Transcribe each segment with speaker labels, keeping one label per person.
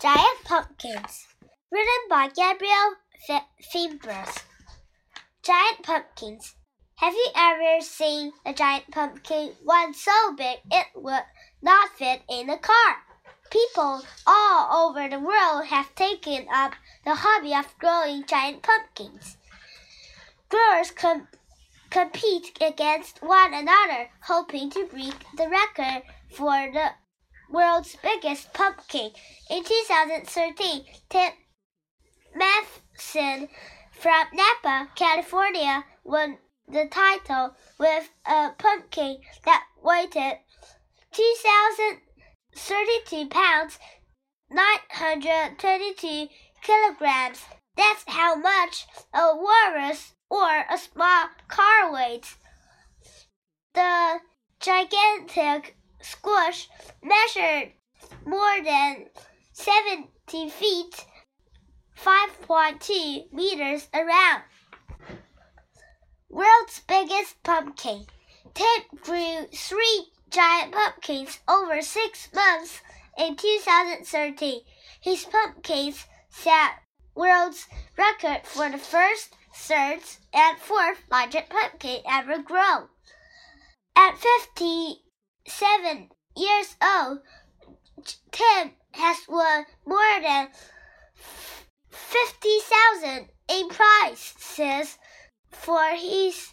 Speaker 1: Giant Pumpkins, written by Gabriel Febres. Giant pumpkins. Have you ever seen a giant pumpkin, one so big it would not fit in a car? People all over the world have taken up the hobby of growing giant pumpkins. Growers com compete against one another, hoping to break the record for the world's biggest pumpkin. In 2013, Tim Mathison from Napa, California, won the title with a pumpkin that weighed 2,032 pounds, 922 kilograms. That's how much a walrus or a small car weighs. The gigantic squash measured more than 70 feet, 5.2 meters around. World's biggest pumpkin. Tim grew three giant pumpkins over six months in 2013. His pumpkins set world's record for the first, third, and fourth largest pumpkin ever grown. At 50 seven years old, Tim has won more than 50,000 in prizes for his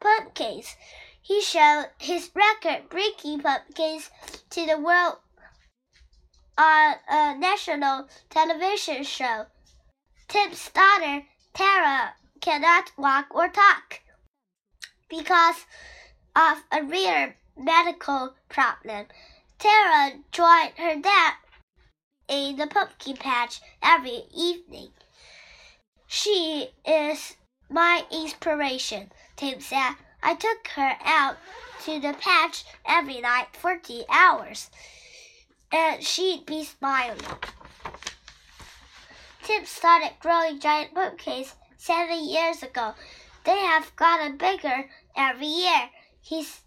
Speaker 1: pumpkins. He showed his record breaking pumpkins to the world on a national television show. Tim's daughter, Tara, cannot walk or talk because of a rare medical problem. Tara joined her dad in the pumpkin patch every evening. She is my inspiration, Tim said. I took her out to the patch every night for two hours, and she'd be smiling. Tim started growing giant pumpkins seven years ago. They have gotten bigger every year. He's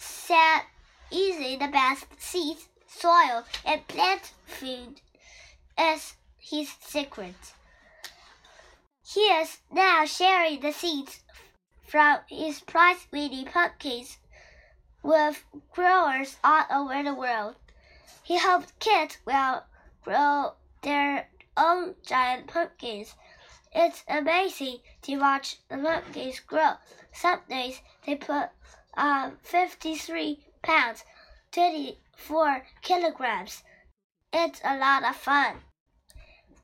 Speaker 1: set using the best seeds, soil, and plant food as his secret. He is now sharing the seeds from his prize-winning pumpkins with growers all over the world. He hopes kids will grow their own giant pumpkins. It's amazing to watch the pumpkins grow. Some days they put uh, 53 pounds, 24 kilograms. It's a lot of fun.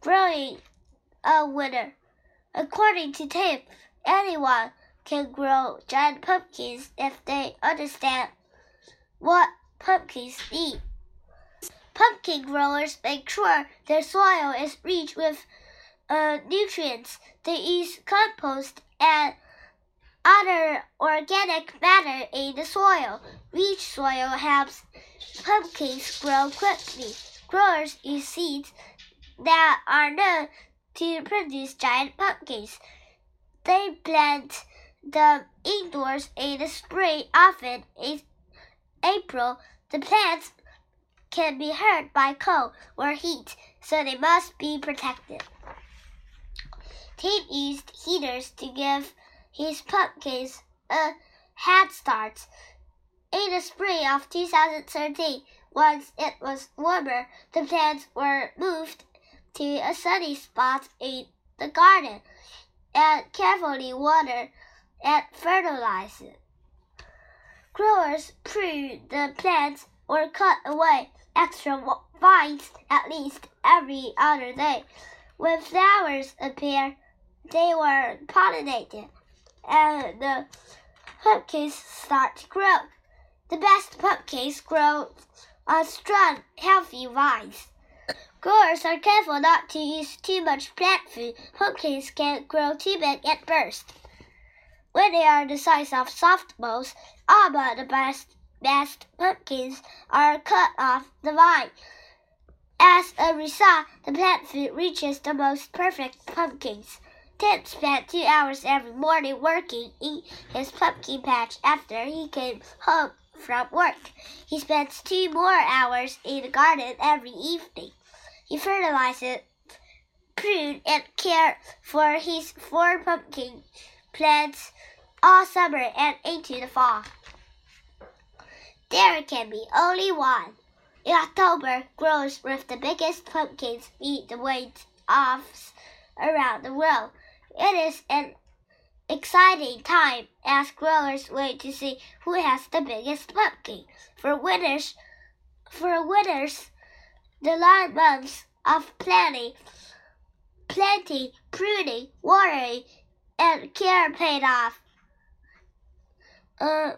Speaker 1: Growing a winner. According to Tim, anyone can grow giant pumpkins if they understand what pumpkins need. Pumpkin growers make sure their soil is rich with uh, nutrients. They use compost and other organic matter in the soil. Rich soil helps pumpkins grow quickly. Growers use seeds that are known to produce giant pumpkins. They plant them indoors in the spring, often in April. The plants can be hurt by cold or heat, so they must be protected. Tim used heaters to give his pumpkins uh, a head start. In the spring of 2013, once it was warmer, the plants were moved to a sunny spot in the garden and carefully watered and fertilized. Growers pruned the plants or cut away extra vines at least every other day. When flowers appear, they were pollinated and the pumpkins start to grow. The best pumpkins grow on strong, healthy vines. Growers are careful not to use too much plant food. Pumpkins can grow too big and burst. When they are the size of softballs, all but the best, best pumpkins are cut off the vine. As a result, the plant food reaches the most perfect pumpkins. Tim spent two hours every morning working in his pumpkin patch after he came home from work. He spends two more hours in the garden every evening. He fertilizes, prunes, and cares for his four pumpkin plants all summer and into the fall. There can be only one. In October, grows with the biggest pumpkins meet the weight offs around the world. It is an exciting time as growers wait to see who has the biggest pumpkin. For winners, for winners, the long months of planting, planting, pruning, watering, and care paid off. Uh,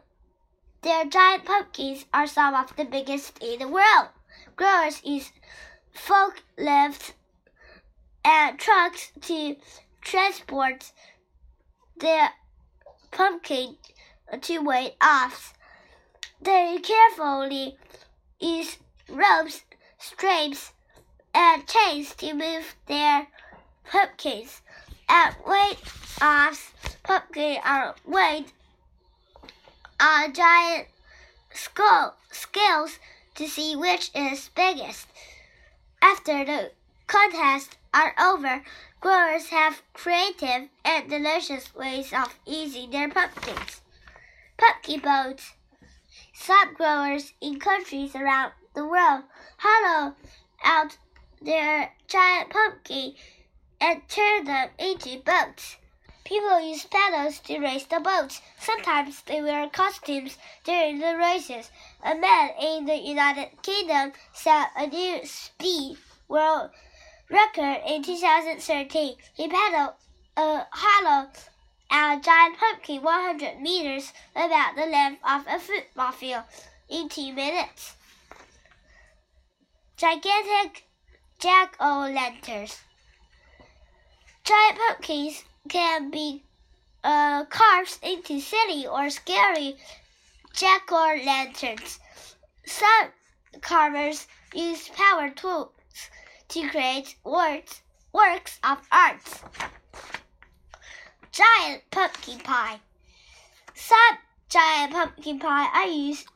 Speaker 1: their giant pumpkins are some of the biggest in the world. Growers use forklifts and trucks to transport the pumpkin to weight off. They carefully use ropes, straps, and chains to move their pumpkins. At weight offs, pumpkins are weighed on giant skull, scales to see which is biggest. After the contest are over, growers have creative and delicious ways of eating their pumpkins. Pumpkin boats. Some growers in countries around the world hollow out their giant pumpkin and turn them into boats. People use paddles to race the boats. Sometimes they wear costumes during the races. A man in the United Kingdom set a new speed world record in 2013. He paddled a hollow a giant pumpkin 100 meters about the length of a football field in two minutes. Gigantic jack-o'-lanterns. Giant pumpkins can be uh, carved into silly or scary jack-o'-lanterns. Some carvers use power tools to create works, works of art. Giant pumpkin pie. Some giant pumpkin pie are used.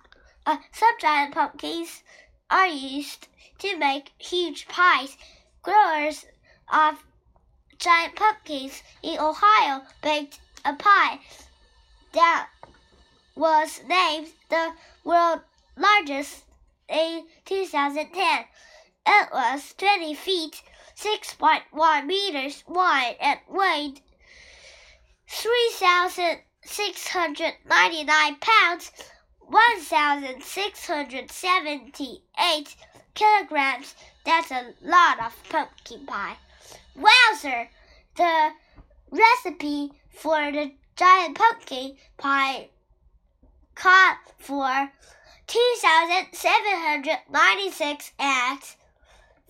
Speaker 1: Uh, some giant pumpkins are used to make huge pies. Growers of giant pumpkins in Ohio baked a pie that was named the world's largest in 2010. It was 20 feet, 6.1 meters wide, and weighed 3,699 pounds, 1,678 kilograms. That's a lot of pumpkin pie. Wowzer! The recipe for the giant pumpkin pie called for 2,796 eggs,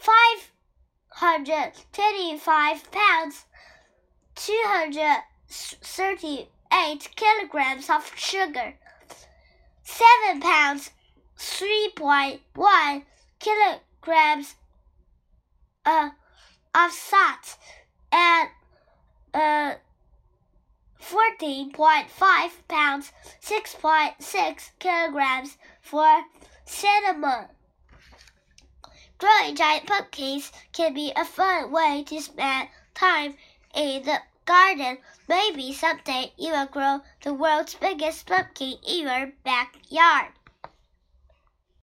Speaker 1: 525 pounds, 238 kilograms of sugar, 7 pounds, 3.1 kilograms uh, of salt, and uh, 14.5 pounds, 6.6 kilograms for cinnamon. Growing giant pumpkins can be a fun way to spend time in the garden. Maybe someday you will grow the world's biggest pumpkin in your backyard.